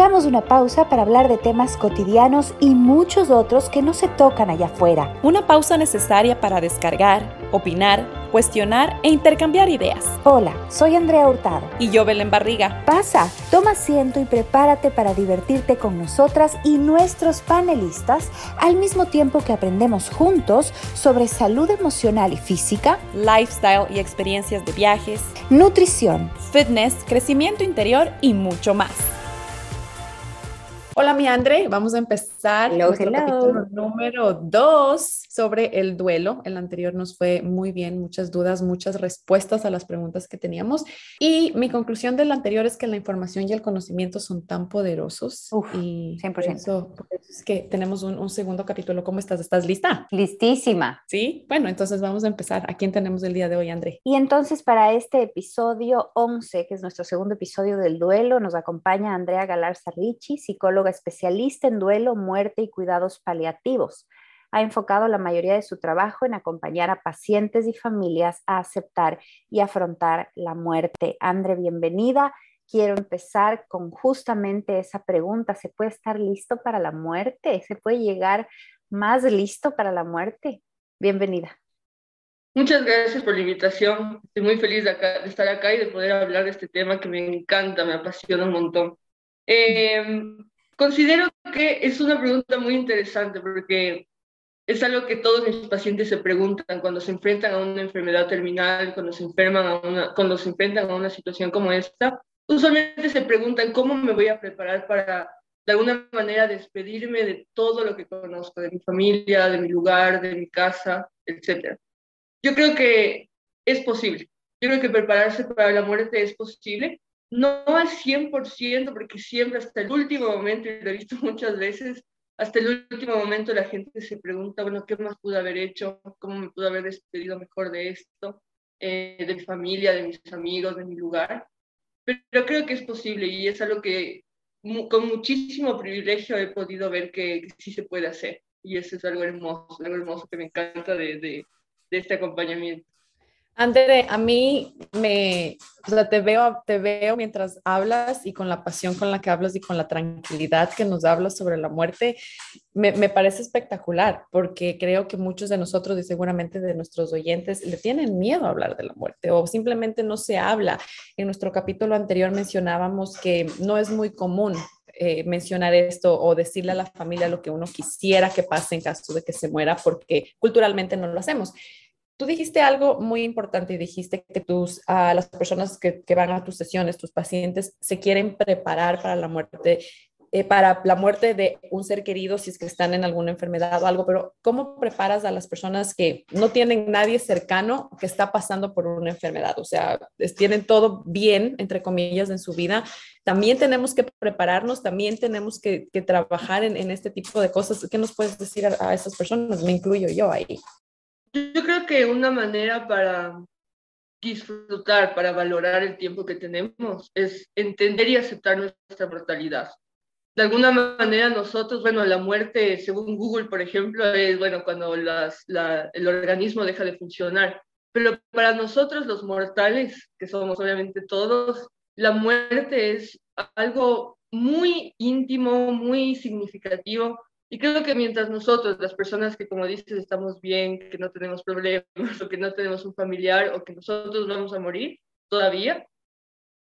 Hagamos una pausa para hablar de temas cotidianos y muchos otros que no se tocan allá afuera. Una pausa necesaria para descargar, opinar, cuestionar e intercambiar ideas. Hola, soy Andrea Hurtado. Y yo, Belén Barriga. Pasa, toma asiento y prepárate para divertirte con nosotras y nuestros panelistas al mismo tiempo que aprendemos juntos sobre salud emocional y física, lifestyle y experiencias de viajes, nutrición, fitness, crecimiento interior y mucho más. Hola, mi Andre. Vamos a empezar hello, nuestro capítulo número dos sobre el duelo. El anterior nos fue muy bien, muchas dudas, muchas respuestas a las preguntas que teníamos. Y mi conclusión del anterior es que la información y el conocimiento son tan poderosos. Uf, y 100%. Por eso, por eso es que tenemos un, un, segundo capítulo. ¿Cómo estás? ¿Estás lista? Listísima. Sí. Bueno, entonces vamos a empezar. ¿A quién tenemos el día de hoy, Andre? Y entonces para este episodio 11, que es nuestro segundo episodio del duelo, nos acompaña Andrea Galarza Ricci, psicóloga especialista en duelo, muerte y cuidados paliativos. Ha enfocado la mayoría de su trabajo en acompañar a pacientes y familias a aceptar y afrontar la muerte. Andre, bienvenida. Quiero empezar con justamente esa pregunta. ¿Se puede estar listo para la muerte? ¿Se puede llegar más listo para la muerte? Bienvenida. Muchas gracias por la invitación. Estoy muy feliz de, acá, de, estar acá y de poder hablar de este tema que me encanta, me apasiona un montón. Eh, Considero que es una pregunta muy interesante porque es algo que todos mis pacientes se preguntan cuando se enfrentan a una enfermedad terminal, cuando se, enferman a una, cuando se enfrentan a una situación como esta. Usualmente se preguntan cómo me voy a preparar para, de alguna manera, despedirme de todo lo que conozco, de mi familia, de mi lugar, de mi casa, etc. Yo creo que es posible. Yo creo que prepararse para la muerte es posible, no al 100%, porque siempre hasta el último momento, y lo he visto muchas veces, hasta el último momento la gente se pregunta, bueno, ¿qué más pude haber hecho? ¿Cómo me pude haber despedido mejor de esto? Eh, de mi familia, de mis amigos, de mi lugar. Pero creo que es posible y es algo que con muchísimo privilegio he podido ver que, sí se puede hacer. Y eso es algo hermoso, algo hermoso que me encanta de, de, de este acompañamiento. Andere, a mí me, o sea, te veo, te veo mientras hablas y con la pasión con la que hablas y con la tranquilidad que nos hablas sobre la muerte, me, me, parece espectacular porque creo que muchos de nosotros y seguramente de nuestros oyentes le tienen miedo a hablar de la muerte o simplemente no se habla. En nuestro capítulo anterior mencionábamos que no es muy común eh, mencionar esto o decirle a la familia lo que uno quisiera que pase en caso de que se muera porque culturalmente no lo hacemos. Tú dijiste algo muy importante y dijiste que tus, a las personas que, van a tus sesiones, tus pacientes, se quieren preparar para la muerte, eh, para la muerte de un ser querido si es que están en alguna enfermedad o algo, pero ¿cómo preparas a las personas que no tienen nadie cercano que está pasando por una enfermedad? O sea, tienen todo bien, entre comillas, en su vida. También tenemos que prepararnos, también tenemos que, que trabajar en, en, este tipo de cosas. ¿Qué nos puedes decir a, a esas personas? Me incluyo yo ahí. Yo creo que una manera para disfrutar, para valorar el tiempo que tenemos, es entender y aceptar nuestra mortalidad. De alguna manera nosotros, bueno, la muerte, según Google, por ejemplo, es, bueno, cuando el organismo deja de funcionar. Pero para nosotros los mortales, que somos obviamente todos, la muerte es algo muy íntimo, muy significativo, y creo que mientras nosotros, las personas que, como dices, estamos bien, que no tenemos problemas, o que no tenemos un familiar, o que nosotros vamos a morir todavía,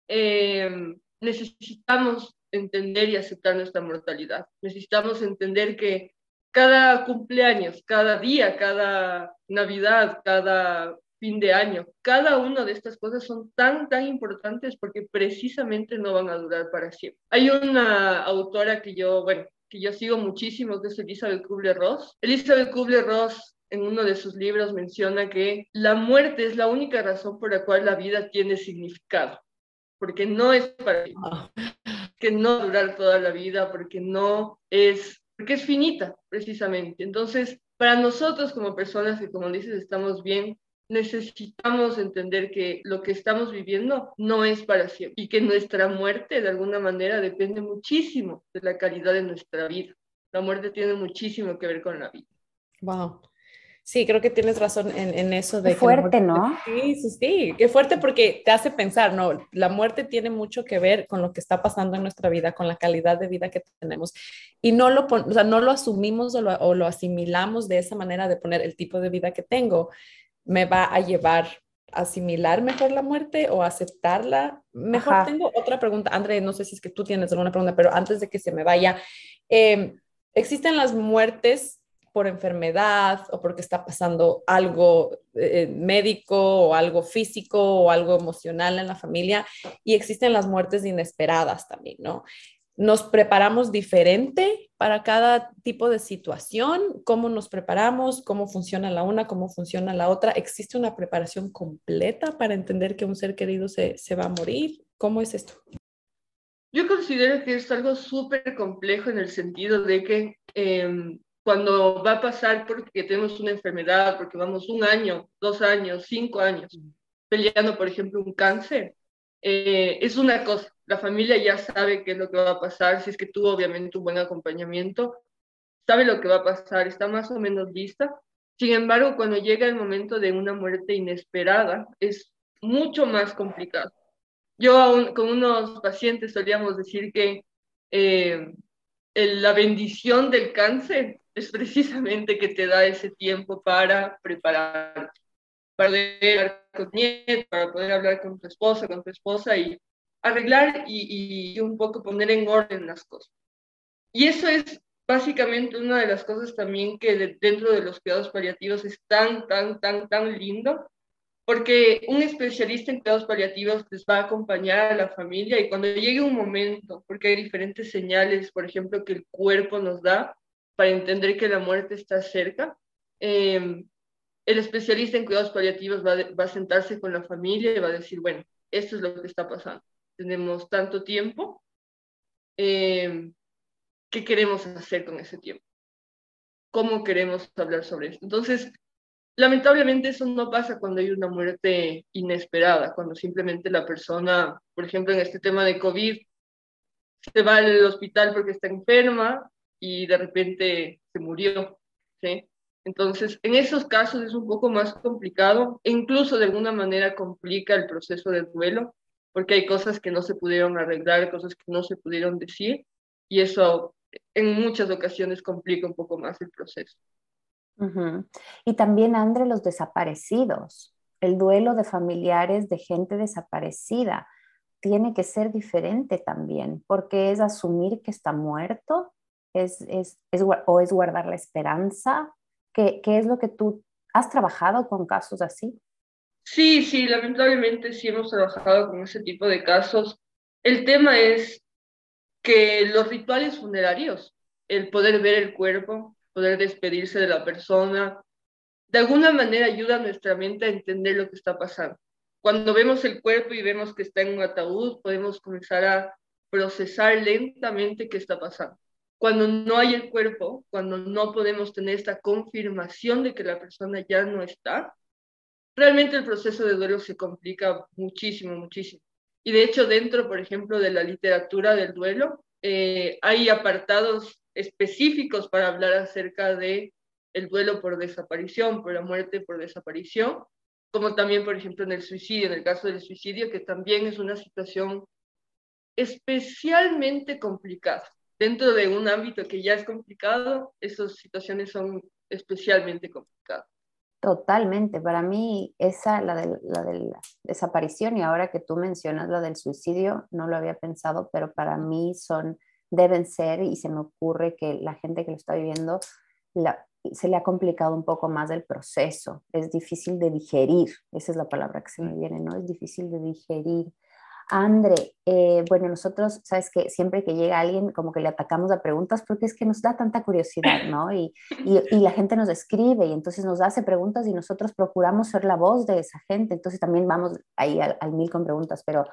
eh, necesitamos entender y aceptar nuestra mortalidad. Necesitamos entender que cada cumpleaños, cada día, cada Navidad, cada fin de año, cada una de estas cosas son tan, tan importantes porque precisamente no van a durar para siempre. Hay una autora que yo, bueno, que yo sigo muchísimo, que es Elizabeth Kubler-Ross. Elizabeth Kubler-Ross en uno de sus libros menciona que la muerte es la única razón por la cual la vida tiene significado, porque no es para que no durar toda la vida, porque no es, porque es finita, precisamente. Entonces, para nosotros como personas que, como dices, estamos bien, necesitamos entender que lo que estamos viviendo no es para siempre y que nuestra muerte de alguna manera depende muchísimo de la calidad de nuestra vida. La muerte tiene muchísimo que ver con la vida. Wow. Sí, creo que tienes razón en, eso de... Qué fuerte, ¿no? Sí, sí, sí, qué fuerte porque te hace pensar, ¿no? La muerte tiene mucho que ver con lo que está pasando en nuestra vida, con la calidad de vida que tenemos. Y no lo, o sea, no lo asumimos o lo, o lo asimilamos de esa manera de poner el tipo de vida que tengo. Me va a llevar a asimilar mejor la muerte o aceptarla. Mejor tengo otra pregunta. André, no sé si es que tú tienes alguna pregunta, pero antes de que se me vaya, eh, ¿existen las muertes por enfermedad o porque está pasando algo eh, médico o algo físico o algo emocional en la familia y existen las muertes inesperadas también, ¿no? Nos preparamos diferente para cada tipo de situación, cómo nos preparamos, cómo funciona la una, cómo funciona la otra. ¿Existe una preparación completa para entender que un ser querido se, se va a morir? ¿Cómo es esto? Yo considero que es algo súper complejo en el sentido de que eh, cuando va a pasar porque tenemos una enfermedad, porque vamos un año, dos años, cinco años peleando, por ejemplo, un cáncer, eh, es una cosa. La familia ya sabe qué es lo que va a pasar, si es que tuvo obviamente un buen acompañamiento, sabe lo que va a pasar, está más o menos lista. Sin embargo, cuando llega el momento de una muerte inesperada, es mucho más complicado. Yo con unos pacientes solíamos decir que eh, la bendición del cáncer es precisamente que te da ese tiempo para preparar, para poder hablar con nieto, para poder hablar con tu esposa, con tu esposa y arreglar y, y un poco poner en orden las cosas. Y eso es básicamente una de las cosas también que dentro de los cuidados paliativos es tan, tan, tan, tan lindo, porque un especialista en cuidados paliativos les va a acompañar a la familia y cuando llegue un momento, porque hay diferentes señales, por ejemplo, que el cuerpo nos da, para entender que la muerte está cerca. Em, el especialista en cuidados paliativos va, va, a sentarse con la familia y va a decir, bueno, esto es lo que está pasando. Tenemos tanto tiempo. Em, ¿Qué queremos hacer con ese tiempo? ¿Cómo queremos hablar sobre esto? Entonces, lamentablemente eso no pasa cuando hay una muerte inesperada, cuando simplemente la persona, por ejemplo, en este tema de COVID, se va al hospital porque está enferma y de repente se murió, ¿sí? Entonces, en esos casos es un poco más complicado e incluso de alguna manera complica el proceso del duelo, porque hay cosas que no se pudieron arreglar, cosas que no se pudieron decir, y eso en muchas ocasiones complica un poco más el proceso. Y también, André, los desaparecidos, el duelo de familiares de gente desaparecida tiene que ser diferente también, porque es asumir que está muerto es, es, es, o es guardar la esperanza? ¿Qué, ¿Qué es lo que tú has trabajado con casos así? Sí, sí, lamentablemente sí hemos trabajado con ese tipo de casos. El tema es que los rituales funerarios, el poder ver el cuerpo, poder despedirse de la persona, de alguna manera ayuda a nuestra mente a entender lo que está pasando. Cuando vemos el cuerpo y vemos que está en un ataúd, podemos comenzar a procesar lentamente qué está pasando cuando no hay el cuerpo, cuando no podemos tener esta confirmación de que la persona ya no está, realmente el proceso de duelo se complica muchísimo, muchísimo. Y de hecho, dentro, por ejemplo, de la literatura del duelo, eh, hay apartados específicos para hablar acerca de el duelo por desaparición, por la muerte por desaparición, como también, por ejemplo, en el suicidio, en el caso del suicidio, que también es una situación especialmente complicada dentro de un ámbito que ya es complicado, esas situaciones son especialmente complicadas. Totalmente, para mí esa, la de, la de la desaparición y ahora que tú mencionas la del suicidio, no lo había pensado, pero para mí son, deben ser y se me ocurre que la gente que lo está viviendo la, se le ha complicado un poco más el proceso, es difícil de digerir, esa es la palabra que se me viene, ¿no? Es difícil de digerir André, eh, bueno, nosotros, sabes que siempre que llega alguien, como que le atacamos a preguntas porque es que nos da tanta curiosidad, ¿no? Y, y, la gente nos escribe y entonces nos hace preguntas y nosotros procuramos ser la voz de esa gente, entonces también vamos ahí al, mil con preguntas, pero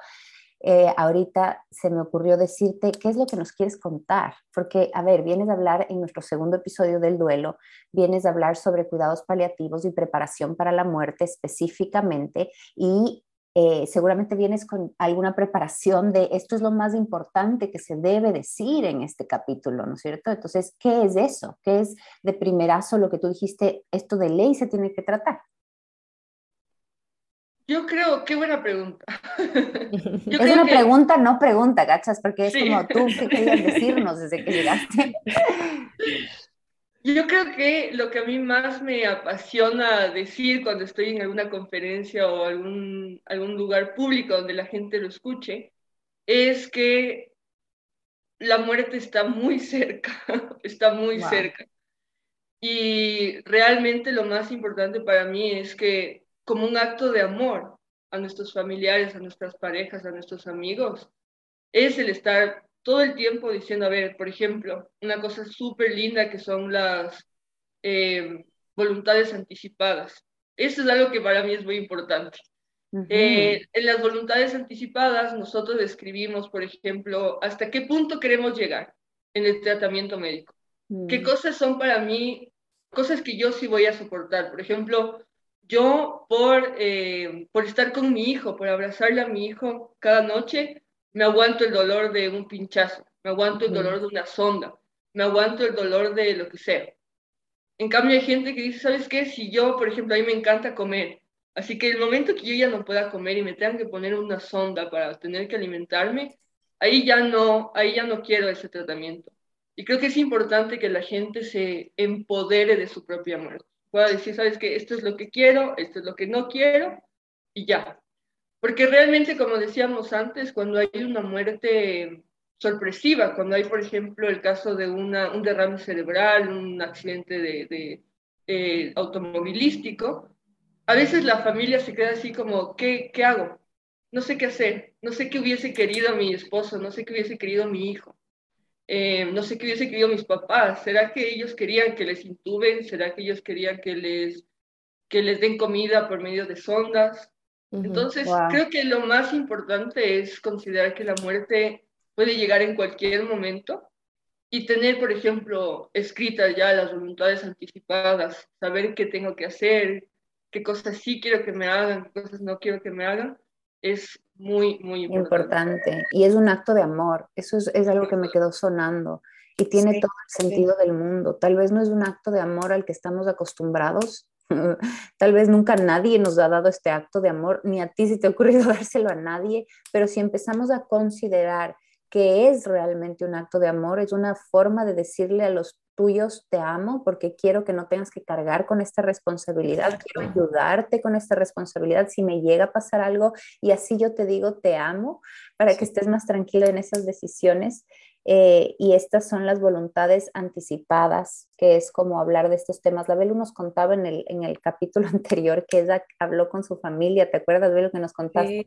eh, ahorita se me ocurrió decirte qué es lo que nos quieres contar, porque, a ver, vienes a hablar en nuestro segundo episodio del duelo, vienes a hablar sobre cuidados paliativos y preparación para la muerte específicamente y eh, seguramente vienes con alguna preparación de esto es lo más importante que se debe decir en este capítulo, ¿no es cierto? Entonces, ¿qué es eso? ¿Qué es de primerazo lo que tú dijiste, esto de ley se tiene que tratar? Yo creo, qué buena pregunta. es una pregunta, no pregunta, ¿cachas? Porque es como tú que querías decirnos desde que llegaste. Yo creo que lo que a mí más me apasiona decir cuando estoy en alguna conferencia o algún, algún lugar público donde la gente lo escuche es que la muerte está muy cerca, está muy cerca. Y realmente lo más importante para mí es que como un acto de amor a nuestros familiares, a nuestras parejas, a nuestros amigos, es el estar todo el tiempo diciendo, a ver, por ejemplo, una cosa súper linda que son las eh, voluntades anticipadas. Eso es algo que para mí es muy importante. Eh, en las voluntades anticipadas nosotros describimos, por ejemplo, hasta qué punto queremos llegar en el tratamiento médico. ¿Qué mm. cosas son para mí cosas que yo sí voy a soportar? Por ejemplo, yo por, eh, por estar con mi hijo, por abrazarle a mi hijo cada noche, me aguanto el dolor de un pinchazo, me aguanto el dolor de una sonda, me aguanto el dolor de lo que sea. En cambio hay gente que dice, ¿sabes qué? Si yo, por ejemplo, a mí me encanta comer, así que el momento que yo ya no pueda comer y me tengan que poner una sonda para tener que alimentarme, ahí ya no, ahí ya no quiero ese tratamiento. Y creo que es importante que la gente se empodere de su propia muerte pueda decir, sabes que esto es lo que quiero, esto es lo que no quiero y ya. Porque realmente, como decíamos antes, cuando hay una muerte sorpresiva, cuando hay, por ejemplo, el caso de una, un derrame cerebral, un accidente de, de automovilístico, a veces la familia se queda así como, ¿qué, ¿qué hago? No sé qué hacer, no sé qué hubiese querido mi esposo, no sé qué hubiese querido mi hijo. Eh, no sé qué hubiese querido mis papás. ¿Será que ellos querían que les intuben? ¿Será que ellos querían que les, que les den comida por medio de sondas? Entonces, creo que lo más importante es considerar que la muerte puede llegar en cualquier momento y tener, por ejemplo, escritas ya las voluntades anticipadas, saber qué tengo que hacer, qué cosas sí quiero que me hagan, qué cosas no quiero que me hagan, es muy, muy importante. Y es un acto de amor, eso es, es algo que me quedó sonando. Y tiene todo el sentido del mundo. Tal vez no es un acto de amor al que estamos acostumbrados, tal vez nunca nadie nos ha dado este acto de amor, ni a ti si te ha ocurrido dárselo a nadie, pero si empezamos a considerar que es realmente un acto de amor, es una forma de decirle a los tuyos te amo porque quiero que no tengas que cargar con esta responsabilidad, quiero ayudarte con esta responsabilidad si me llega a pasar algo y así yo te digo te amo para que estés más tranquilo en esas decisiones. Eh, y estas son las voluntades anticipadas, que es como hablar de estos temas. La Belu nos contaba en el, en el capítulo anterior que ella habló con su familia, ¿te acuerdas, Belu, que nos contaste?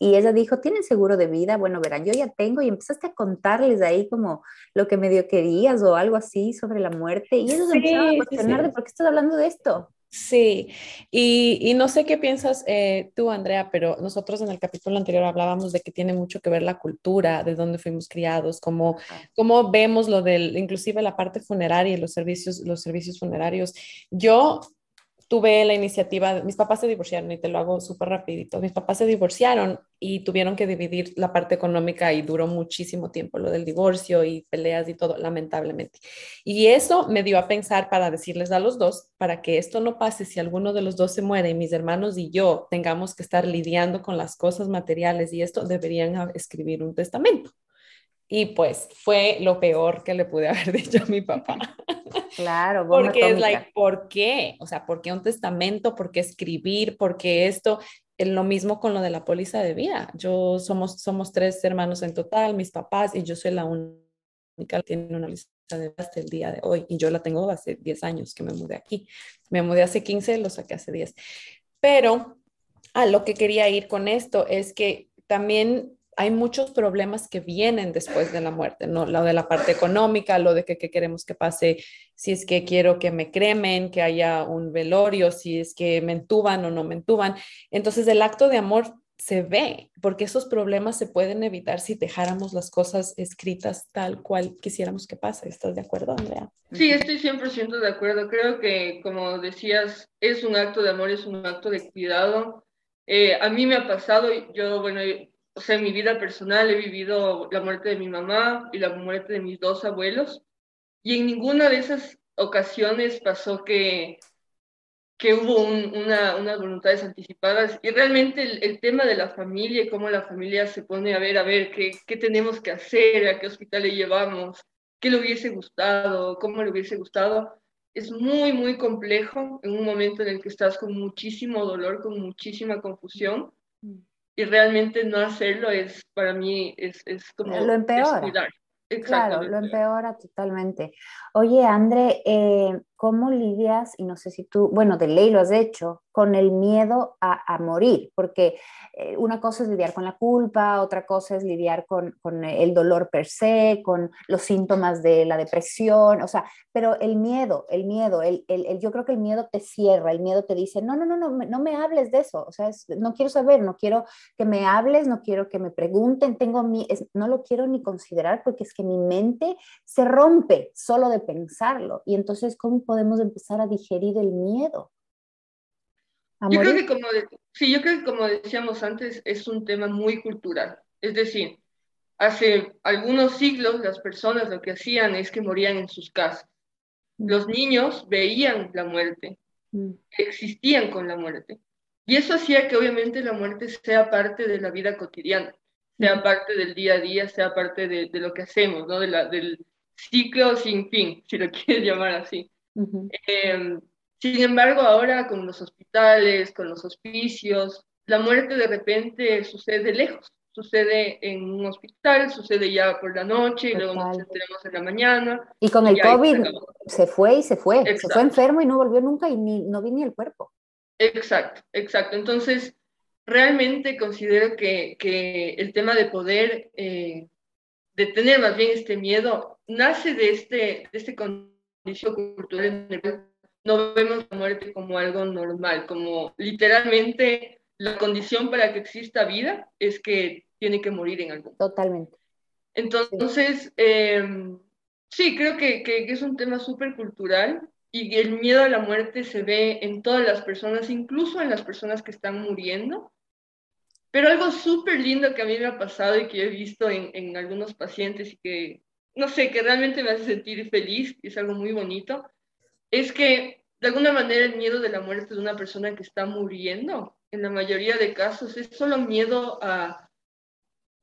y ella dijo, ¿tienen seguro de vida? Bueno, verán, yo ya tengo y empezaste a contarles ahí como lo que medio querías o algo así sobre la muerte y ellos empezaron a cuestionar de por qué estás hablando de esto. Sí, y, no sé qué piensas eh, tú, Andrea, pero nosotros en el capítulo anterior hablábamos de que tiene mucho que ver la cultura, de dónde fuimos criados, cómo, cómo vemos lo del, inclusive la parte funeraria y los servicios, los servicios funerarios. Yo tuve la iniciativa, mis papás se divorciaron y te lo hago súper rapidito, mis papás se divorciaron y tuvieron que dividir la parte económica y duró muchísimo tiempo lo del divorcio y peleas y todo, lamentablemente. Y eso me dio a pensar para decirles a los dos, para que esto no pase, si alguno de los dos se muere y mis hermanos y yo tengamos que estar lidiando con las cosas materiales y esto, deberían escribir un testamento. Y pues fue lo peor que le pude haber dicho a mi papá. Claro, porque es like, ¿por qué? O sea, ¿por qué un testamento? ¿Por qué escribir? ¿Por qué esto? Es lo mismo con lo de la póliza de vida. Yo somos, somos tres hermanos en total, mis papás, y yo soy la única que tiene una lista de vida hasta el día de hoy. Y yo la tengo hace 10 años que me mudé aquí. Me mudé hace 15, lo saqué hace 10. Pero a lo que quería ir con esto es que también hay muchos problemas que vienen después de la muerte, ¿no? Lo de la parte económica, lo de que, queremos que pase, si es que quiero que me cremen, que haya un velorio, si es que me entuban o no me entuban. Entonces el acto de amor se ve, porque esos problemas se pueden evitar si dejáramos las cosas escritas tal cual quisiéramos que pase. ¿Estás de acuerdo, Andrea? Sí, estoy 100% de acuerdo. Creo que, como decías, es un acto de amor, es un acto de cuidado Eh, a mí me ha pasado, yo, bueno, o sea, en mi vida personal he vivido la muerte de mi mamá y la muerte de mis dos abuelos, y en ninguna de esas ocasiones pasó que, que hubo una, unas voluntades anticipadas, y realmente el, el, tema de la familia y cómo la familia se pone a ver, a ver, qué, qué tenemos que hacer, a qué hospital le llevamos, qué le hubiese gustado, cómo le hubiese gustado, es muy, muy complejo en un momento en el que estás con muchísimo dolor, con muchísima confusión. Y realmente no hacerlo es, para mí, es, es como... Lo empeora. Claro, lo empeora totalmente. Oye, André, eh, ¿cómo lidias, y no sé si tú, bueno, de ley lo has hecho, con el miedo a, morir? Porque eh, una cosa es lidiar con la culpa, otra cosa es lidiar con, el dolor per se, con los síntomas de la depresión, o sea, pero el miedo, el miedo, el, el, yo creo que el miedo te cierra, el miedo te dice, no, no, no, no, no me hables de eso, o sea, no quiero saber, no quiero que me hables, no quiero que me pregunten, tengo mi, no lo quiero ni considerar porque es que mi mente se rompe solo de pensarlo. Y entonces, ¿cómo podemos empezar a digerir el miedo? Yo creo, que como sí, yo creo que como decíamos antes, es un tema muy cultural. Es decir, hace algunos siglos las personas lo que hacían es que morían en sus casas. Mm. Los niños veían la muerte, mm. existían con la muerte. Y eso hacía que obviamente la muerte sea parte de la vida cotidiana, sea mm. parte del día a día, sea parte de, de lo que hacemos, ¿no? de la, del, ciclo sin fin, si lo quieres llamar así. Em, sin embargo, ahora con los hospitales, con los hospicios, la muerte de repente sucede lejos, sucede en un hospital, sucede ya por la noche y luego nos enteramos en la mañana. Y con el COVID se, fue y se fue, se fue enfermo y no volvió nunca y ni, no vi ni el cuerpo. Exacto, exacto. Entonces, realmente considero que, que el tema de poder eh, de tener más bien este miedo nace de este, de este condición cultural en el no vemos la muerte como algo normal, como literalmente la condición para que exista vida es que tiene que morir en algo. Totalmente. Entonces, em, sí, creo que, que, es un tema súper cultural y el miedo a la muerte se ve en todas las personas, incluso en las personas que están muriendo. Pero algo súper lindo que a mí me ha pasado y que he visto en, en, algunos pacientes y que, no sé, que realmente me hace sentir feliz, y es algo muy bonito, es que de alguna manera el miedo de la muerte de una persona que está muriendo, en la mayoría de casos, es solo miedo a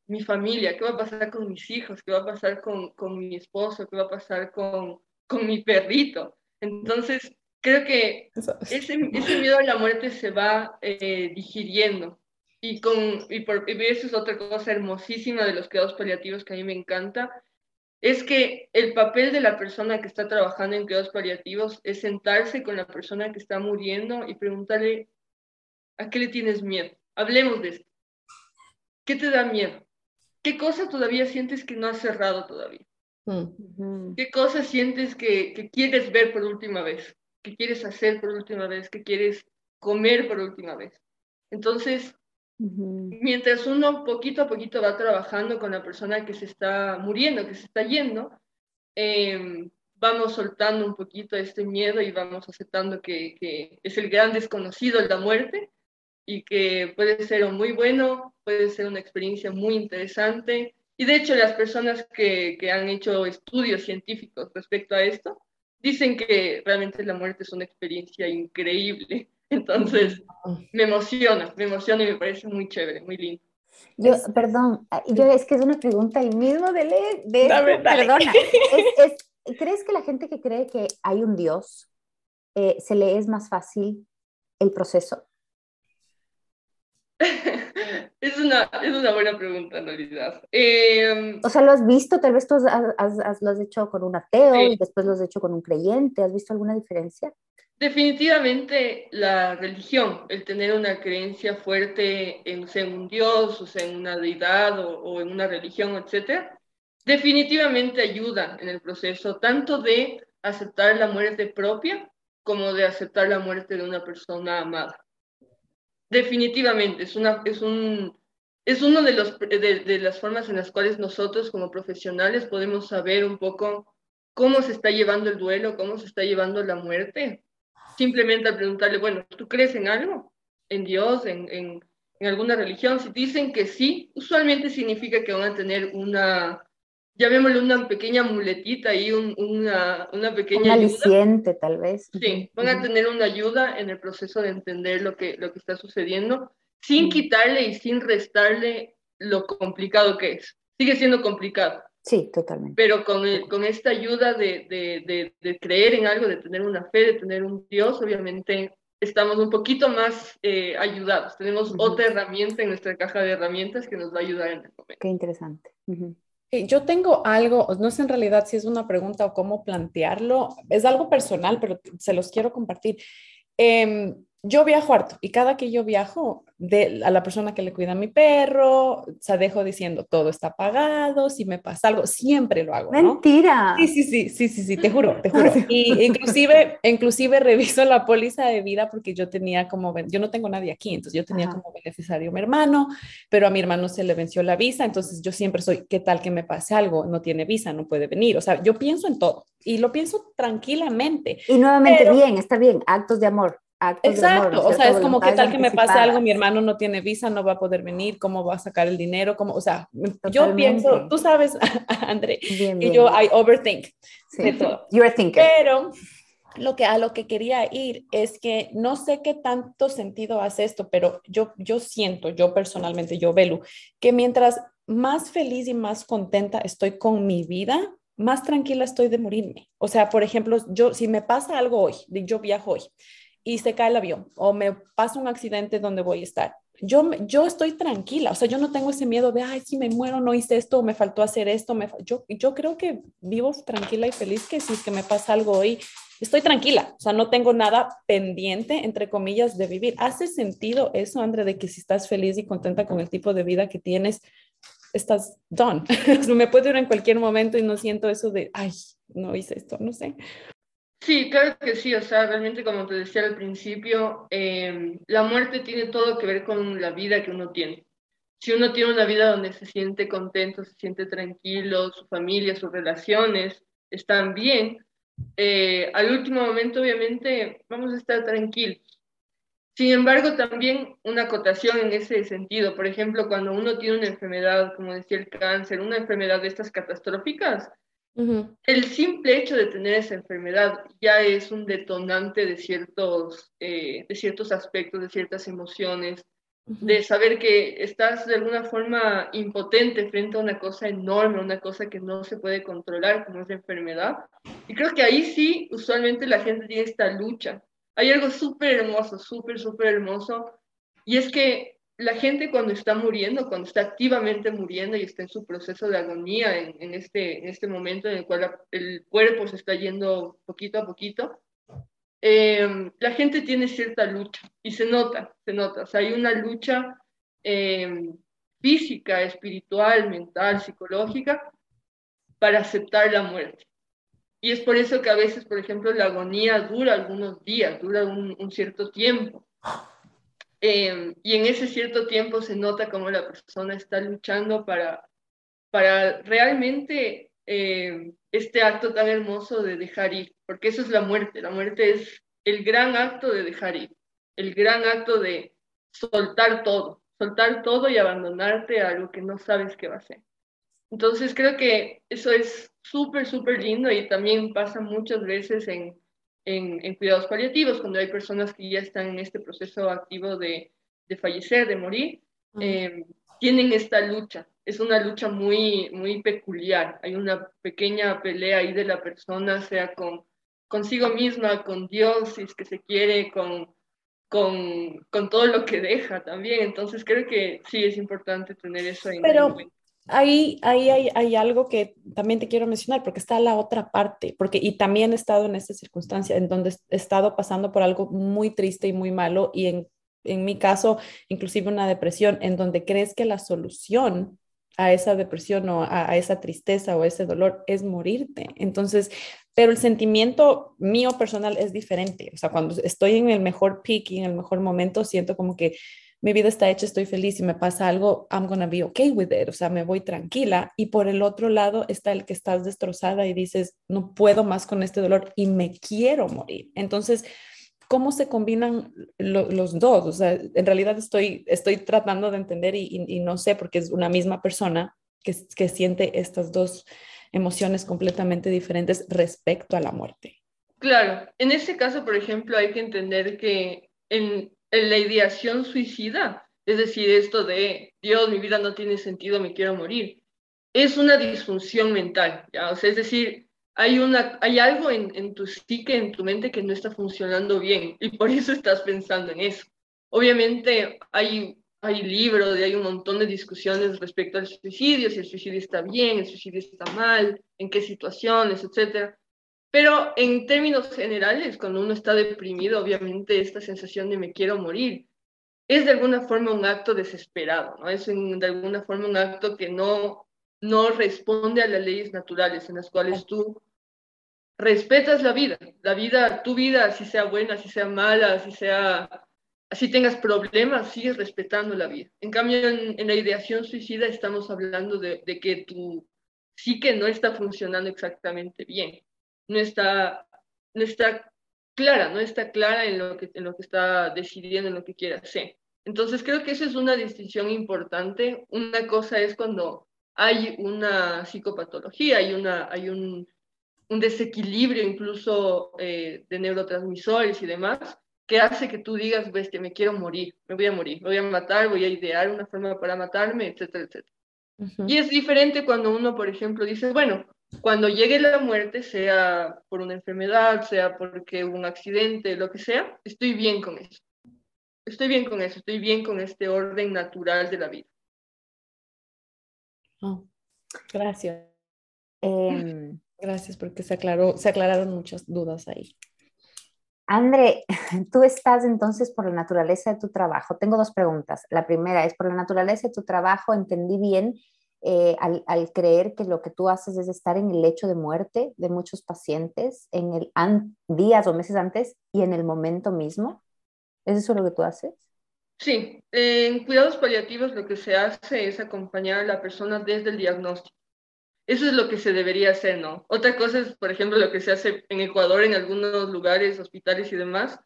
mi familia, qué va a pasar con mis hijos, qué va a pasar con, con mi esposo, qué va a pasar con, con mi perrito. Entonces, creo que ese, ese, miedo a la muerte se va eh, digiriendo y, con, y, por, y eso es otra cosa hermosísima de los cuidados paliativos que a mí me encanta, es que el papel de la persona que está trabajando en cuidados paliativos es sentarse con la persona que está muriendo y preguntarle, ¿a qué le tienes miedo? Hablemos de esto. ¿Qué te da miedo? ¿Qué cosa todavía sientes que no has cerrado todavía? Mm. ¿Qué cosas sientes que, que quieres ver por última vez? ¿Qué quieres hacer por última vez? ¿Qué quieres comer por última vez? Entonces, Mientras uno poquito a poquito va trabajando con la persona que se está muriendo, que se está yendo, em, vamos soltando un poquito este miedo y vamos aceptando que, es el gran desconocido la muerte y que puede ser muy bueno, puede ser una experiencia muy interesante. Y de hecho las personas que han hecho estudios científicos respecto a esto dicen que realmente la muerte es una experiencia increíble entonces, me emociona, me emociona y me parece muy chévere, muy lindo. Yo, perdón, ah, yo es que es una pregunta ahí mismo de, leer, de perdona. ¿Crees que la gente que cree que hay un Dios eh, se le es más fácil el proceso? es, una, es una buena pregunta en realidad. Em, o sea, ¿lo has visto? Tal vez tú has, lo has hecho con un ateo y después lo has hecho con un creyente. ¿Has visto alguna diferencia? Definitivamente la religión, el tener una creencia fuerte en, un Dios, o sea, en una deidad o, en una religión, etcétera, definitivamente ayuda en el proceso tanto de aceptar la muerte propia como de aceptar la muerte de una persona amada. Definitivamente, es, una, es, un, es uno de, los, de las formas en las cuales nosotros como profesionales podemos saber un poco cómo se está llevando el duelo, cómo se está llevando la muerte, simplemente al preguntarle, bueno, ¿tú crees en algo? ¿En Dios? ¿En, en, en alguna religión, si dicen que sí, usualmente significa que van a tener una, llamémosle una pequeña muletita y un, una, una pequeña un aliciente, tal vez. Sí, van a tener una ayuda en el proceso de entender lo que, lo que está sucediendo, sin quitarle y sin restarle lo complicado que es. Sigue siendo complicado. Sí, totalmente. Pero con, con esta ayuda de, de, de, creer en algo, de tener una fe, de tener un Dios, obviamente estamos un poquito más eh, ayudados. Tenemos otra herramienta en nuestra caja de herramientas que nos va a ayudar en el momento. Qué interesante. Eh, yo tengo algo, no sé en realidad si es una pregunta o cómo plantearlo, es algo personal, pero se los quiero compartir. Eh, yo viajo harto y cada que yo viajo de, a la persona que le cuida a mi perro, o sea, dejo diciendo todo está pagado, si me pasa algo, siempre lo hago. Mentira. Sí, sí, sí, sí, sí, sí, te juro, te juro. Y inclusive, inclusive reviso la póliza de vida porque yo tenía como, yo no tengo nadie aquí, entonces yo tenía como beneficiario a mi hermano, pero a mi hermano se le venció la visa, entonces yo siempre soy, ¿qué tal que me pase algo? No tiene visa, no puede venir. O sea, yo pienso en todo y lo pienso tranquilamente. Y nuevamente bien, está bien, actos de amor. Exacto, o sea, es como que tal que me pase algo, mi hermano no tiene visa, no va a poder venir, ¿cómo va a sacar el dinero? ¿Cómo? O sea, yo pienso, tú sabes, André, y yo I overthink de todo. You're thinking. Pero lo que a lo que quería ir es que no sé qué tanto sentido hace esto, pero yo yo siento, yo personalmente, yo Belu, que mientras más feliz y más contenta estoy con mi vida, más tranquila estoy de morirme. O sea, por ejemplo, yo si me pasa algo hoy, yo viajo hoy y se cae el avión o me pasa un accidente donde voy a estar. Yo, yo estoy tranquila, o sea, yo no tengo ese miedo de, ay, si me muero, no hice esto, me faltó hacer esto. Me yo, yo creo que vivo tranquila y feliz que si es que me pasa algo hoy, estoy tranquila, o sea, no tengo nada pendiente, entre comillas, de vivir. ¿Hace sentido eso, André, de que si estás feliz y contenta con el tipo de vida que tienes, estás done? me puedo ir en cualquier momento y no siento eso de, ay, no hice esto, no sé. Sí, claro que sí, o sea, realmente como te decía al principio, em, la muerte tiene todo que ver con la vida que uno tiene. Si uno tiene una vida donde se siente contento, se siente tranquilo, su familia, sus relaciones están bien, eh, al último momento obviamente vamos a estar tranquilos. Sin embargo, también una acotación en ese sentido, por ejemplo, cuando uno tiene una enfermedad, como decía el cáncer, una enfermedad de estas catastróficas, el simple hecho de tener esa enfermedad ya es un detonante de ciertos, eh, de ciertos aspectos, de ciertas emociones, de saber que estás de alguna forma impotente frente a una cosa enorme, una cosa que no se puede controlar, como es la enfermedad. Y creo que ahí sí, usualmente la gente tiene esta lucha. Hay algo súper hermoso, súper, súper hermoso, y es que la gente cuando está muriendo, cuando está activamente muriendo y está en su proceso de agonía, en, este, en este momento en el cual el cuerpo se está yendo poquito a poquito, eh, la gente tiene cierta lucha y se nota, se nota. O hay una lucha eh, física, espiritual, mental, psicológica para aceptar la muerte. Y es por eso que a veces, por ejemplo, la agonía dura algunos días, dura un cierto tiempo. Em, y en ese cierto tiempo se nota como la persona está luchando para, para realmente em, este acto tan hermoso de dejar ir, porque eso es la muerte. La muerte es el gran acto de dejar ir, el gran acto de soltar todo, soltar todo y abandonarte a algo que no sabes qué va a ser. Entonces creo que eso es súper, súper lindo y también pasa muchas veces en, en, cuidados paliativos, cuando hay personas que ya están en este proceso activo de, de fallecer, de morir, eh, tienen esta lucha. Es una lucha muy, muy peculiar. Hay una pequeña pelea ahí de la persona, sea con consigo misma, con Dios, si es que se quiere, con, con, con todo lo que deja también. Entonces creo que sí es importante tener eso en Pero ahí, ahí hay, hay, algo que también te quiero mencionar, porque está la otra parte, porque y también he estado en esta circunstancia en donde he estado pasando por algo muy triste y muy malo, y en, en mi caso, inclusive una depresión, en donde crees que la solución a esa depresión o a, esa tristeza o ese dolor es morirte. Entonces, pero el sentimiento mío personal es diferente. O sea, cuando estoy en el mejor peak y en el mejor momento, siento como que mi vida está hecha, estoy feliz, y me pasa algo, I'm gonna be okay with it, o sea, me voy tranquila. Y por el otro lado está el que estás destrozada y dices, no puedo más con este dolor y me quiero morir. Entonces, cómo se combinan los dos. O sea, en realidad estoy, estoy tratando de entender y, no sé, porque es una misma persona que, que siente estas dos emociones completamente diferentes respecto a la muerte. Claro, en este caso, por ejemplo, hay que entender que en, la ideación suicida, es decir, esto de Dios, mi vida no tiene sentido, me quiero morir, es una disfunción mental, ¿ya? O sea, es decir, hay, una, hay algo en, tu psique, en tu mente que no está funcionando bien y por eso estás pensando en eso. Obviamente hay, hay libros y hay un montón de discusiones respecto al suicidio, si el suicidio está bien, el suicidio está mal, en qué situaciones, etcétera. Pero en términos generales, cuando uno está deprimido, obviamente esta sensación de me quiero morir es de alguna forma un acto desesperado, ¿no? Es de alguna forma un acto que no, no responde a las leyes naturales en las cuales tú respetas la vida, la vida, tu vida, si sea buena, si sea mala, si sea, así tengas problemas, sigues respetando la vida. En cambio, en, la ideación suicida estamos hablando de, de que tu psique no está funcionando exactamente bien no está, no está clara, no está clara en lo, que, en lo que está decidiendo, en lo que quiere hacer. Entonces creo que esa es una distinción importante. Una cosa es cuando hay una psicopatología, hay, una, hay un, un desequilibrio incluso eh, de neurotransmisores y demás, que hace que tú digas, que me quiero morir, me voy a morir, me voy a matar, voy a idear una forma para matarme, etcétera, etcétera. Y es diferente cuando uno, por ejemplo, dice, bueno, cuando llegue la muerte, sea por una enfermedad, sea porque hubo un accidente, lo que sea, estoy bien con eso. Estoy bien con eso, estoy bien con este orden natural de la vida. Oh, gracias. Em, gracias porque se, aclaró, se aclararon muchas dudas ahí. André, tú estás entonces por la naturaleza de tu trabajo. Tengo dos preguntas. La primera es, por la naturaleza de tu trabajo, entendí bien eh, al, creer que lo que tú haces es estar en el lecho de muerte de muchos pacientes en el días o meses antes y en el momento mismo? ¿Es eso lo que tú haces? Sí, en cuidados paliativos lo que se hace es acompañar a la persona desde el diagnóstico. Eso es lo que se debería hacer, ¿no? Otra cosa es, por ejemplo, lo que se hace en Ecuador, en algunos lugares, hospitales y demás,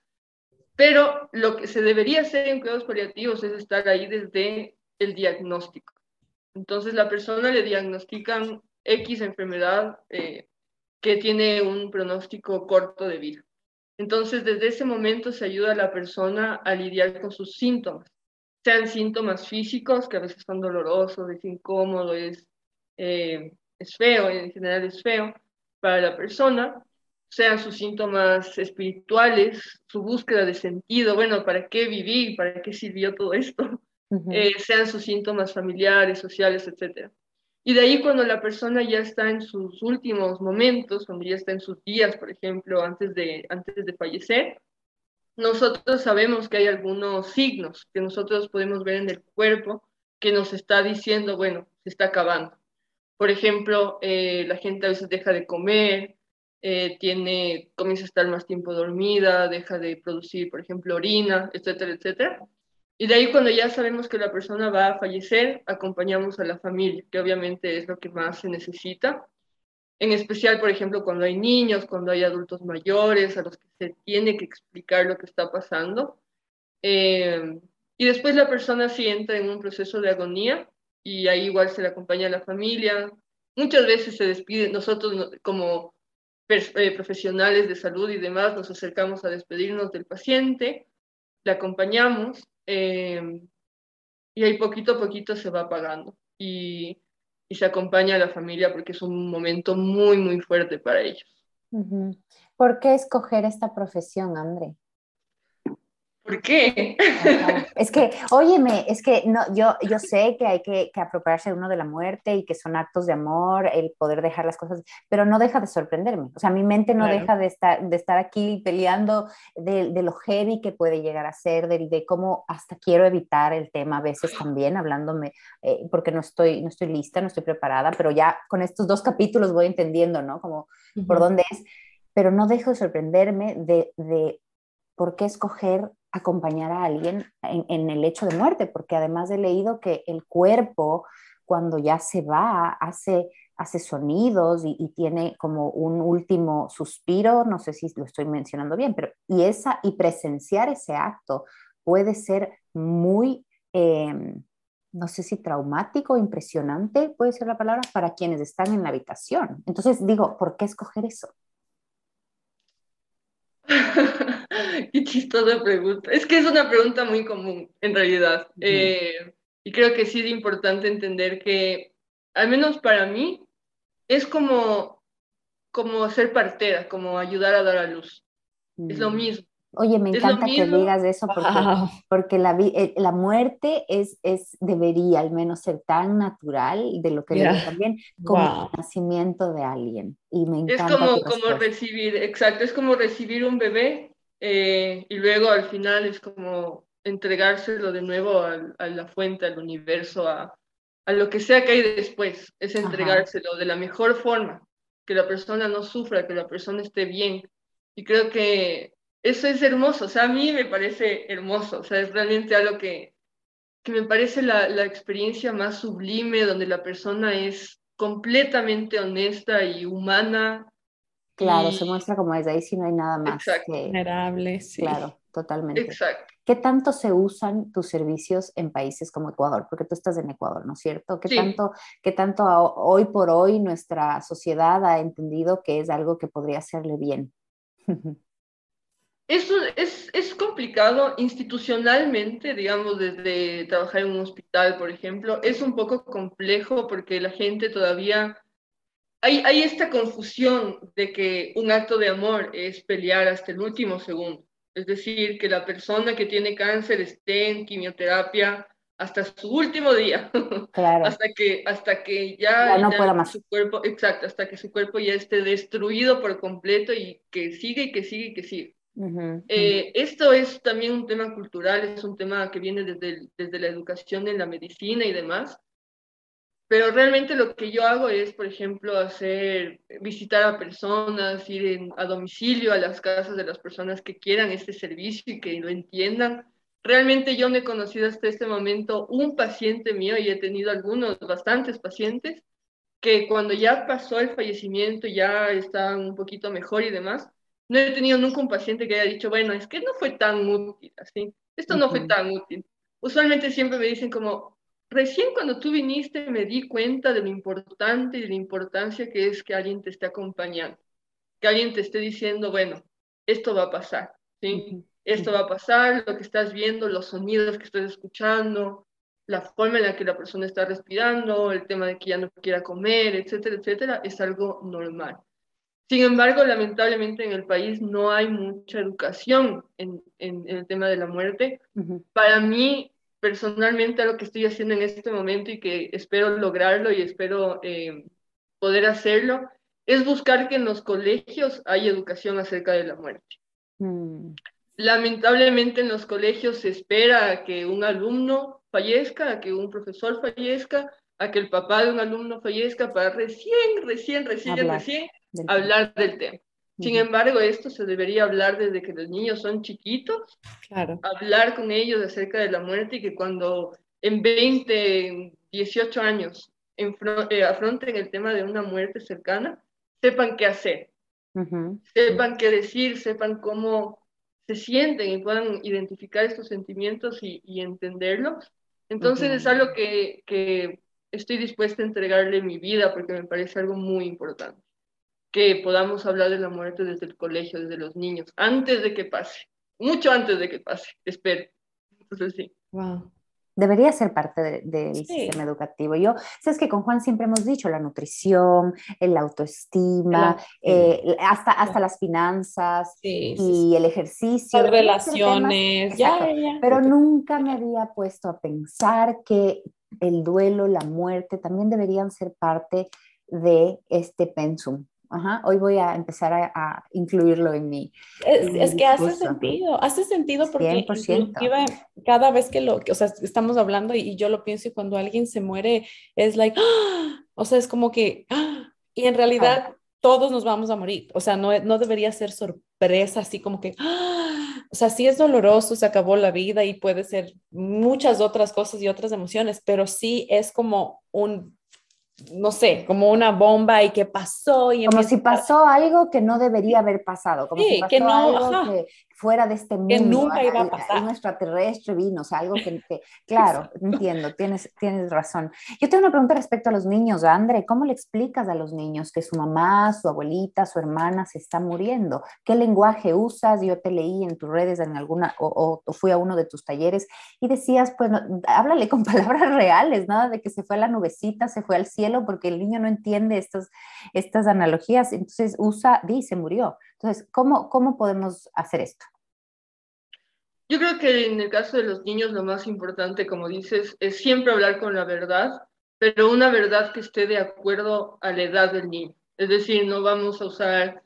pero lo que se debería hacer en cuidados paliativos es estar ahí desde el diagnóstico. Entonces la persona le diagnostican X enfermedad eh, que tiene un pronóstico corto de vida. Entonces desde ese momento se ayuda a la persona a lidiar con sus síntomas, sean síntomas físicos, que a veces son dolorosos, es incómodo, es, eh, es feo, en general es feo para la persona, sean sus síntomas espirituales, su búsqueda de sentido, bueno, ¿para qué viví? ¿Para qué sirvió todo esto? Eh, sean sus síntomas familiares, sociales, etc. Y de ahí cuando la persona ya está en sus últimos momentos, cuando ya está en sus días, por ejemplo, antes de, antes de fallecer, nosotros sabemos que hay algunos signos que nosotros podemos ver en el cuerpo que nos está diciendo, bueno, se está acabando. Por ejemplo, eh, la gente a veces deja de comer, eh, tiene, comienza a estar más tiempo dormida, deja de producir, por ejemplo, orina, etcétera, etcétera. Y de ahí cuando ya sabemos que la persona va a fallecer, acompañamos a la familia, que obviamente es lo que más se necesita. En especial, por ejemplo, cuando hay niños, cuando hay adultos mayores a los que se tiene que explicar lo que está pasando. Eh, y después la persona sí entra en un proceso de agonía y ahí igual se le acompaña a la familia. Muchas veces se despide, nosotros como eh, profesionales de salud y demás nos acercamos a despedirnos del paciente, le acompañamos eh, y ahí poquito a poquito se va apagando y, y, se acompaña a la familia porque es un momento muy, muy fuerte para ellos. ¿Por qué escoger esta profesión, André? ¿Por qué? Es que, óyeme, es que no, yo, yo sé que hay que, que apropiarse uno de la muerte y que son actos de amor, el poder dejar las cosas, pero no deja de sorprenderme. O sea, mi mente no deja de estar, de estar aquí peleando de, de, lo heavy que puede llegar a ser, de, de, cómo hasta quiero evitar el tema a veces también, hablándome, eh, porque no estoy, no estoy lista, no estoy preparada, pero ya con estos dos capítulos voy entendiendo, ¿no? Como por dónde es, pero no dejo de sorprenderme de, de por qué escoger acompañar a alguien en, el hecho de muerte, porque además he leído que el cuerpo, cuando ya se va, hace hace sonidos y, tiene como un último suspiro, no sé si lo estoy mencionando bien, pero y, esa, y presenciar ese acto puede ser muy, em, no sé si traumático, impresionante, puede ser la palabra, para quienes están en la habitación. Entonces digo, ¿por qué escoger eso? Qué chistosa pregunta. Es que es una pregunta muy común, en realidad. Eh, y creo que sí es importante entender que, al menos para mí, es como, como ser partera, como ayudar a dar a luz. Es lo mm. mismo. Oye, me encanta que digas eso porque, porque la, eh, la, muerte es, es, debería al menos ser tan natural de lo que yeah. también como el nacimiento de alguien. Y me encanta. Es como, como recibir, exacto, es como recibir un bebé eh, y luego al final es como entregárselo de nuevo a, a la fuente, al universo, a, a, lo que sea que hay después. Es entregárselo de la mejor forma, que la persona no sufra, que la persona esté bien. Y creo que eso es hermoso, o sea, a mí me parece hermoso, o sea, es realmente algo que, que me parece la, la experiencia más sublime, donde la persona es completamente honesta y humana. Claro, se muestra como es, ahí sí no hay nada más. Exacto. Vulnerable, sí. Claro, totalmente. Exacto. ¿Qué tanto se usan tus servicios en países como Ecuador? Porque tú estás en Ecuador, ¿no es cierto? ¿Qué, tanto, ¿Qué tanto hoy por hoy nuestra sociedad ha entendido que es algo que podría hacerle bien? Eso es, es complicado institucionalmente, digamos, desde trabajar en un hospital, por ejemplo, es un poco complejo porque la gente todavía... Hay, hay esta confusión de que un acto de amor es pelear hasta el último segundo. Es decir, que la persona que tiene cáncer esté en quimioterapia hasta su último día, claro. hasta que hasta que ya, ya no pueda más. su cuerpo, exacto, hasta que su cuerpo ya esté destruido por completo y que sigue y que sigue y que sigue. Eh, esto es también un tema cultural, es un tema que viene desde, desde la educación en la medicina y demás. Pero realmente lo que yo hago es, por ejemplo, hacer, visitar a personas, ir a domicilio a las casas de las personas que quieran este servicio y que lo entiendan. Realmente yo no he conocido hasta este momento un paciente mío y he tenido algunos, bastantes pacientes, que cuando ya pasó el fallecimiento, ya están un poquito mejor y demás, no he tenido nunca un paciente que haya dicho, bueno, es que no fue tan útil, así, esto no fue tan útil. Usualmente siempre me dicen como, recién cuando tú viniste me di cuenta de lo importante y de la importancia que es que alguien te esté acompañando, que alguien te esté diciendo, bueno, esto va a pasar, ¿sí? Esto va a pasar, lo que estás viendo, los sonidos que estás escuchando, la forma en la que la persona está respirando, el tema de que ya no quiera comer, etcétera, etcétera, es algo normal. Sin embargo, lamentablemente en el país no hay mucha educación en, el tema de la muerte. Para mí, personalmente, lo que estoy haciendo en este momento y que espero lograrlo y espero eh, poder hacerlo, es buscar que en los colegios haya educación acerca de la muerte. Mm. Lamentablemente en los colegios se espera a que un alumno fallezca, a que un profesor fallezca, a que el papá de un alumno fallezca para recién, recién, recién, recién hablar del tema. Sin embargo, esto se debería hablar desde que los niños son chiquitos, claro. hablar con ellos acerca de la muerte y que cuando en 20, 18 años eh, afronten el tema de una muerte cercana, sepan qué hacer, sepan qué decir, sepan cómo se sienten y puedan identificar estos sentimientos y, entenderlos. Entonces es algo que, que estoy dispuesta a entregarle mi vida porque me parece algo muy importante que podamos hablar de la muerte desde el colegio, desde los niños, antes de que pase, mucho antes de que pase, espero. Entonces sí. Wow. Debería ser parte del sistema educativo. Yo, sabes que con Juan siempre hemos dicho la nutrición, el autoestima, eh, hasta, hasta las finanzas y el ejercicio. Las relaciones, ya, ya. Pero nunca me había puesto a pensar que el duelo, la muerte también deberían ser parte de este pensum Ajá, hoy voy a empezar a, incluirlo en mi. Es, que hace sentido, hace sentido porque cada vez que lo, o sea, estamos hablando y, yo lo pienso y cuando alguien se muere es like, ¡ah! o sea, es como que, ¡ah! y en realidad todos nos vamos a morir, o sea, no, no debería ser sorpresa, así como que, ¡ah! o sea, sí es doloroso, se acabó la vida y puede ser muchas otras cosas y otras emociones, pero sí es como un no sé, como una bomba y qué pasó. Y como si pasó algo que no debería haber pasado, como si pasó que no, algo que fuera de este mundo. Que nunca iba a pasar. Un extraterrestre vino, o sea, algo que, claro, entiendo, tienes, tienes razón. Yo tengo una pregunta respecto a los niños, André, ¿cómo le explicas a los niños que su mamá, su abuelita, su hermana se está muriendo? ¿Qué lenguaje usas? Yo te leí en tus redes en alguna, o, o fui a uno de tus talleres y decías, pues, háblale con palabras reales, nada de que se fue a la nubecita, se fue al cielo porque el niño no entiende estos, estas analogías, entonces usa, dice, murió. Entonces, ¿cómo, ¿cómo podemos hacer esto? Yo creo que en el caso de los niños lo más importante, como dices, es siempre hablar con la verdad, pero una verdad que esté de acuerdo a la edad del niño. Es decir, no vamos a usar,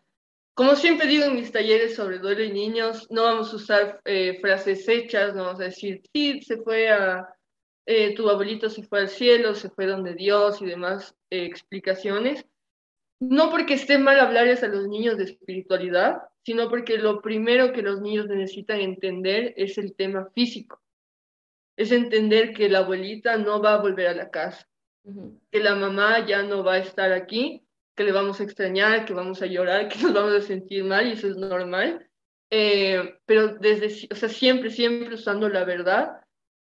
como siempre digo en mis talleres sobre duelo y niños, no vamos a usar eh, frases hechas, no vamos a decir, sí, se fue a, eh, tu abuelito se fue al cielo, se fue donde Dios y demás eh, explicaciones. No porque esté mal hablarles a los niños de espiritualidad, sino porque lo primero que los niños necesitan entender es el tema físico. Es entender que la abuelita no va a volver a la casa, que la mamá ya no va a estar aquí, que le vamos a extrañar, que vamos a llorar, que nos vamos a sentir mal y eso es normal. Eh, pero desde, o sea, siempre, siempre usando la verdad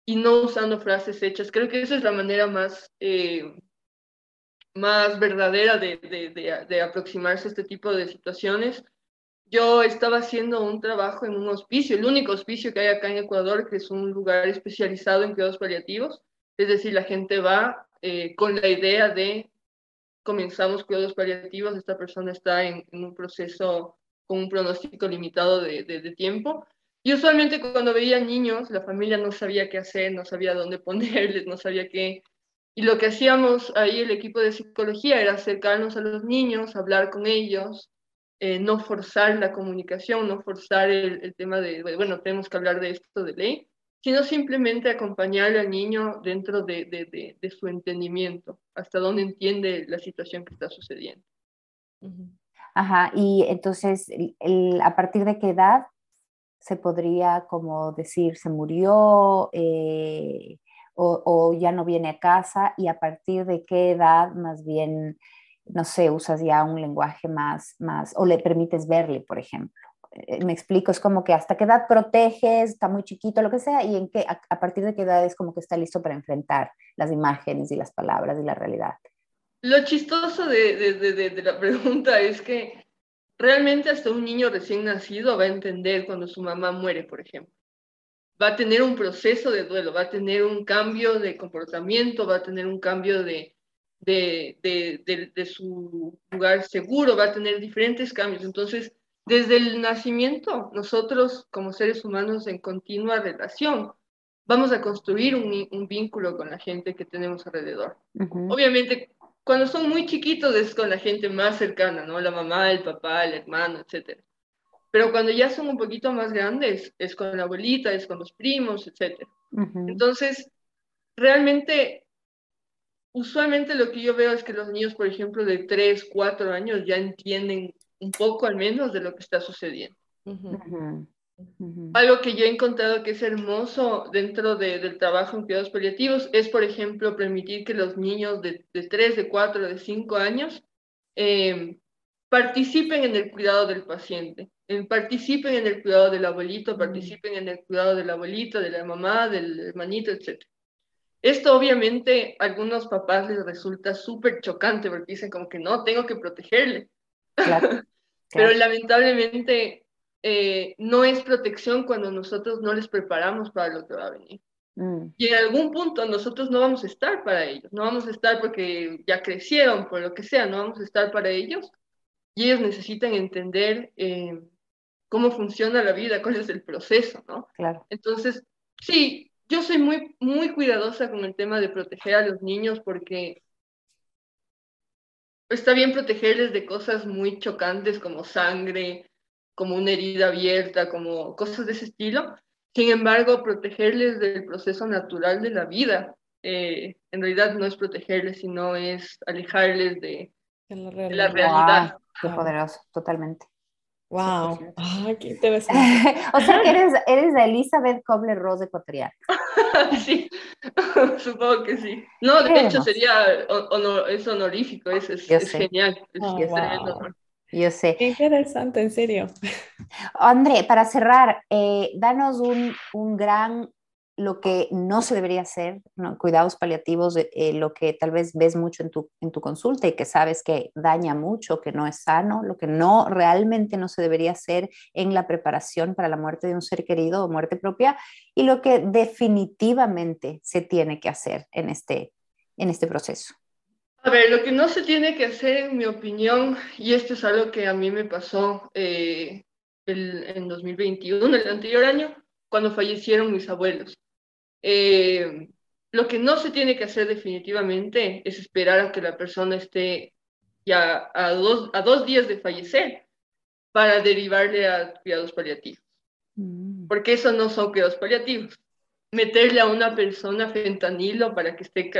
y no usando frases hechas. Creo que esa es la manera más, eh, más verdadera de, de, de, aproximarse a este tipo de situaciones. Yo estaba haciendo un trabajo en un hospicio, el único hospicio que hay acá en Ecuador, que es un lugar especializado en cuidados paliativos. Es decir, la gente va eh, con la idea de comenzamos cuidados paliativos, esta persona está en, en un proceso con un pronóstico limitado de, de, tiempo y usualmente cuando veía niños, la familia no sabía qué hacer, no sabía dónde ponerles, no sabía qué. Y lo que hacíamos ahí, el equipo de psicología, era acercarnos a los niños, hablar con ellos, eh, no forzar la comunicación, no forzar el, tema de, bueno, tenemos que hablar de esto de ley, sino simplemente acompañar al niño dentro de, de, de su entendimiento, hasta dónde entiende la situación que está sucediendo. Ajá, y entonces, el, ¿a partir de qué edad se podría como decir se murió eh, o, ya no viene a casa y a partir de qué edad más bien, no sé, usas ya un lenguaje más, más o le permites verle, por ejemplo. Eh, me explico, es como que hasta qué edad proteges, está muy chiquito, lo que sea, y en qué, a, partir de qué edad es como que está listo para enfrentar las imágenes y las palabras y la realidad. Lo chistoso de, de, de la pregunta es que realmente hasta un niño recién nacido va a entender cuando su mamá muere, por ejemplo. Va a tener un proceso de duelo, va a tener un cambio de comportamiento, va a tener un cambio de, de, de, de, su lugar seguro, va a tener diferentes cambios. Entonces, desde el nacimiento, nosotros como seres humanos en continua relación, vamos a construir un, un vínculo con la gente que tenemos alrededor. Obviamente, cuando son muy chiquitos es con la gente más cercana, ¿no? La mamá, el papá, el hermano, etc. Pero cuando ya son un poquito más grandes, es con la abuelita, es con los primos, etc. Entonces, realmente, usualmente lo que yo veo es que los niños, por ejemplo, de 3, 4 años ya entienden un poco al menos de lo que está sucediendo. Algo que yo he encontrado que es hermoso dentro del trabajo en cuidados paliativos es, por ejemplo, permitir que los niños de, de 3, de 4, de 5 años em, participen en el cuidado del paciente, participen en el cuidado del abuelito, participen en el cuidado del abuelito, de la mamá, del hermanito, etc. Esto obviamente a algunos papás les resulta súper chocante porque dicen como que no, tengo que protegerle. Pero lamentablemente eh, no es protección cuando nosotros no les preparamos para lo que va a venir. Mm. Y en algún punto nosotros no vamos a estar para ellos, no vamos a estar porque ya crecieron, por lo que sea, no vamos a estar para ellos. Y ellos necesitan entender eh, cómo funciona la vida, cuál es el proceso, ¿no? Claro. Entonces, sí, yo soy muy, muy cuidadosa con el tema de proteger a los niños porque está bien protegerles de cosas muy chocantes como sangre, como una herida abierta, como cosas de ese estilo. Sin embargo, protegerles del proceso natural de la vida, eh, en realidad no es protegerles, sino es alejarles de, la realidad. Qué poderoso, totalmente. Wow, qué interesante. o sea que eres, eres la Elizabeth Kobler-Ross ecuatoriana. sí, supongo que sí. No, de hecho sería es honorífico, es, es, genial. Oh, Yo sé. Qué interesante, en serio. André, para cerrar, eh, danos un, un gran lo que no se debería hacer, cuidados paliativos, eh, lo que tal vez ves mucho en tu, en tu consulta y que sabes que daña mucho, que no es sano, lo que no realmente no se debería hacer en la preparación para la muerte de un ser querido o muerte propia y lo que definitivamente se tiene que hacer en este, en este proceso. A ver, lo que no se tiene que hacer, en mi opinión, y esto es algo que a mí me pasó eh, el, en 2021, el anterior año, cuando fallecieron mis abuelos. Eh, lo que no se tiene que hacer definitivamente es esperar a que la persona esté ya a dos, a dos días de fallecer para derivarle a cuidados paliativos. Mm. Porque eso no son cuidados paliativos. Meterle a una persona fentanilo para que esté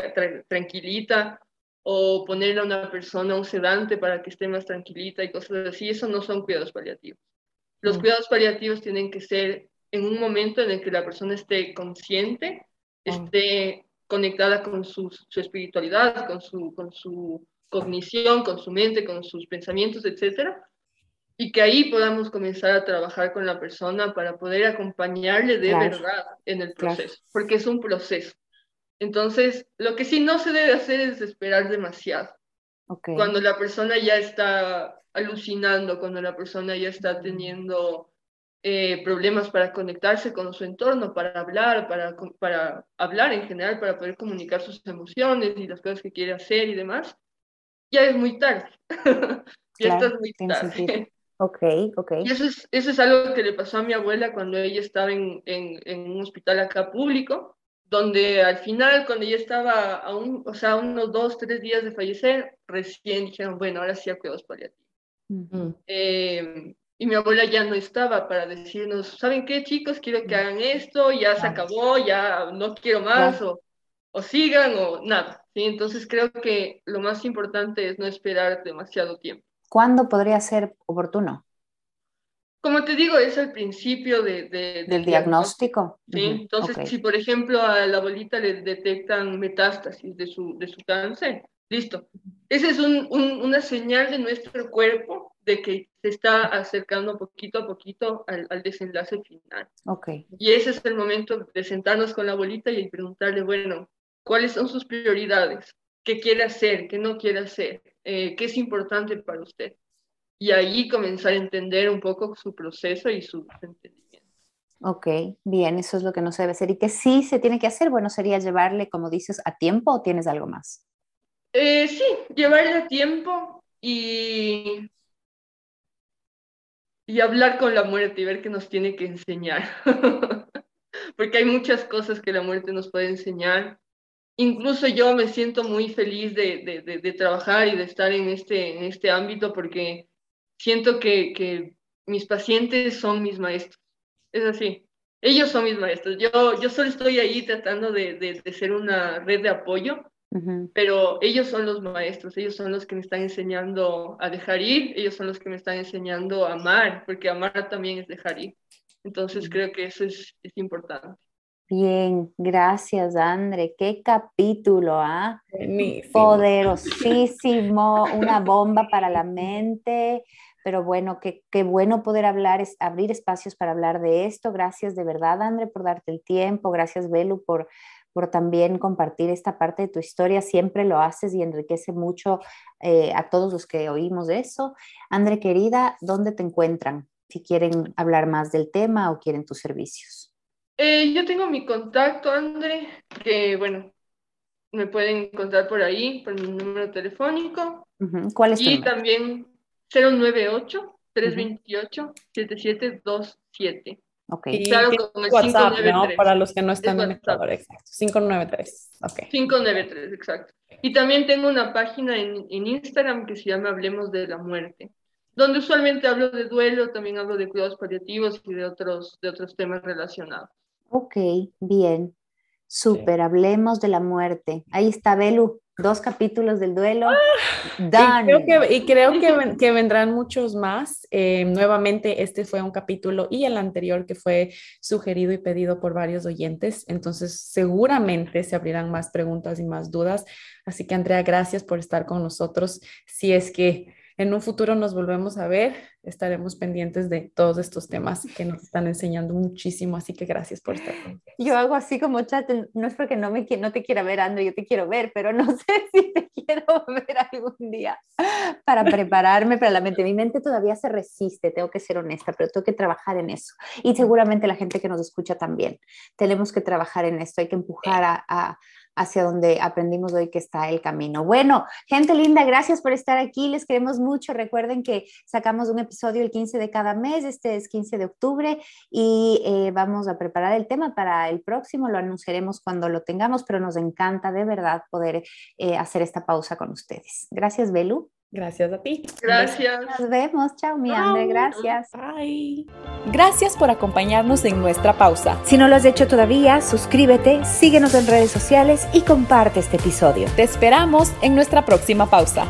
tranquilita o ponerle a una persona un sedante para que esté más tranquilita y cosas así, eso no son cuidados paliativos. Los mm. cuidados paliativos tienen que ser en un momento en el que la persona esté consciente, esté conectada con su, su, espiritualidad, con su, con su cognición, con su mente, con sus pensamientos, etcétera, y que ahí podamos comenzar a trabajar con la persona para poder acompañarle de verdad en el proceso, porque es un proceso. Entonces, lo que sí no se debe hacer es esperar demasiado. Cuando la persona ya está alucinando, cuando la persona ya está teniendo eh, problemas para conectarse con su entorno, para hablar, para, para hablar en general, para poder comunicar sus emociones y las cosas que quiere hacer y demás, ya es muy tarde. ya estás muy tarde. Ok, ok. Y eso es, eso es algo que le pasó a mi abuela cuando ella estaba en, en, en un hospital acá público, donde al final, cuando ella estaba a, un, o sea, unos dos, tres días de fallecer, recién dijeron, bueno, ahora sí a cuidados paliativos. eh, y mi abuela ya no estaba para decirnos, ¿saben qué chicos? Quiero que hagan esto, ya se acabó, ya no quiero más, o, o, sigan, o nada. ¿sí? Entonces creo que lo más importante es no esperar demasiado tiempo. ¿Cuándo podría ser oportuno? Como te digo, es al principio de, del diagnóstico. ¿sí? Entonces, si por ejemplo a la abuelita le detectan metástasis de su, de su cáncer, listo. Esa es un, una señal de nuestro cuerpo de que se está acercando poquito a poquito al, al, desenlace final. Okay. Y ese es el momento de sentarnos con la abuelita y preguntarle, bueno, ¿cuáles son sus prioridades? ¿Qué quiere hacer? ¿Qué no quiere hacer? Eh, ¿Qué es importante para usted? Y ahí comenzar a entender un poco su proceso y su entendimiento. Ok, bien, eso es lo que no se debe hacer. ¿Y qué sí se tiene que hacer? Bueno, sería llevarle, como dices, a tiempo o tienes algo más? Eh, sí, llevarle a tiempo y y hablar con la muerte y ver qué nos tiene que enseñar. Porque hay muchas cosas que la muerte nos puede enseñar. Incluso yo me siento muy feliz de, de, de, trabajar y de estar en este, en este ámbito porque siento que, que, mis pacientes son mis maestros. Es así. Ellos son mis maestros. Yo, yo solo estoy ahí tratando de, de ser una red de apoyo pero ellos son los maestros, ellos son los que me están enseñando a dejar ir, ellos son los que me están enseñando a amar, porque amar también es dejar ir. Entonces creo que eso es, es importante. Bien, gracias, André. Qué capítulo, ¿ah? Poderosísimo, una bomba para la mente. Pero bueno, qué, qué bueno poder hablar, es, abrir espacios para hablar de esto. Gracias de verdad, André, por darte el tiempo. Gracias, Belu, por, por también compartir esta parte de tu historia. Siempre lo haces y enriquece mucho eh, a todos los que oímos de eso. André, querida, ¿dónde te encuentran? Si quieren hablar más del tema o quieren tus servicios. Eh, yo tengo mi contacto, André, que bueno, me pueden encontrar por ahí, por mi número telefónico. ¿Cuál es tu Y también 098 328 7727. Ok. Y claro, con el WhatsApp, 593. ¿no? Para los que no están en Ecuador, exacto. 593. Ok. 593, exacto. Y también tengo una página en, en, Instagram que se llama Hablemos de la Muerte, donde usualmente hablo de duelo, también hablo de cuidados paliativos y de otros, de otros temas relacionados. Ok, bien. Súper, hablemos de la muerte. Ahí está Belu, Dos capítulos del duelo. Ah, y creo, que, y creo que, que, vendrán muchos más. Eh, nuevamente, este fue un capítulo y el anterior que fue sugerido y pedido por varios oyentes. Entonces, seguramente se abrirán más preguntas y más dudas. Así que, Andrea, gracias por estar con nosotros. Si es que en un futuro nos volvemos a ver, estaremos pendientes de todos estos temas que nos están enseñando muchísimo, así que gracias por estar Yo hago así como chat, no es porque no, me, no te quiera ver, André, yo te quiero ver, pero no sé si te quiero ver algún día para prepararme para la mente. Mi mente todavía se resiste, tengo que ser honesta, pero tengo que trabajar en eso. Y seguramente la gente que nos escucha también. Tenemos que trabajar en esto, hay que empujar a hacia donde aprendimos hoy que está el camino. Bueno, gente linda, gracias por estar aquí, les queremos mucho. Recuerden que sacamos un episodio el 15 de cada mes, este es 15 de octubre y eh, vamos a preparar el tema para el próximo, lo anunciaremos cuando lo tengamos, pero nos encanta de verdad poder eh, hacer esta pausa con ustedes. Gracias, Belu. Gracias a ti. Gracias. Nos vemos. Chao, mi André. Gracias. Bye. Gracias por acompañarnos en nuestra pausa. Si no lo has hecho todavía, suscríbete, síguenos en redes sociales y comparte este episodio. Te esperamos en nuestra próxima pausa.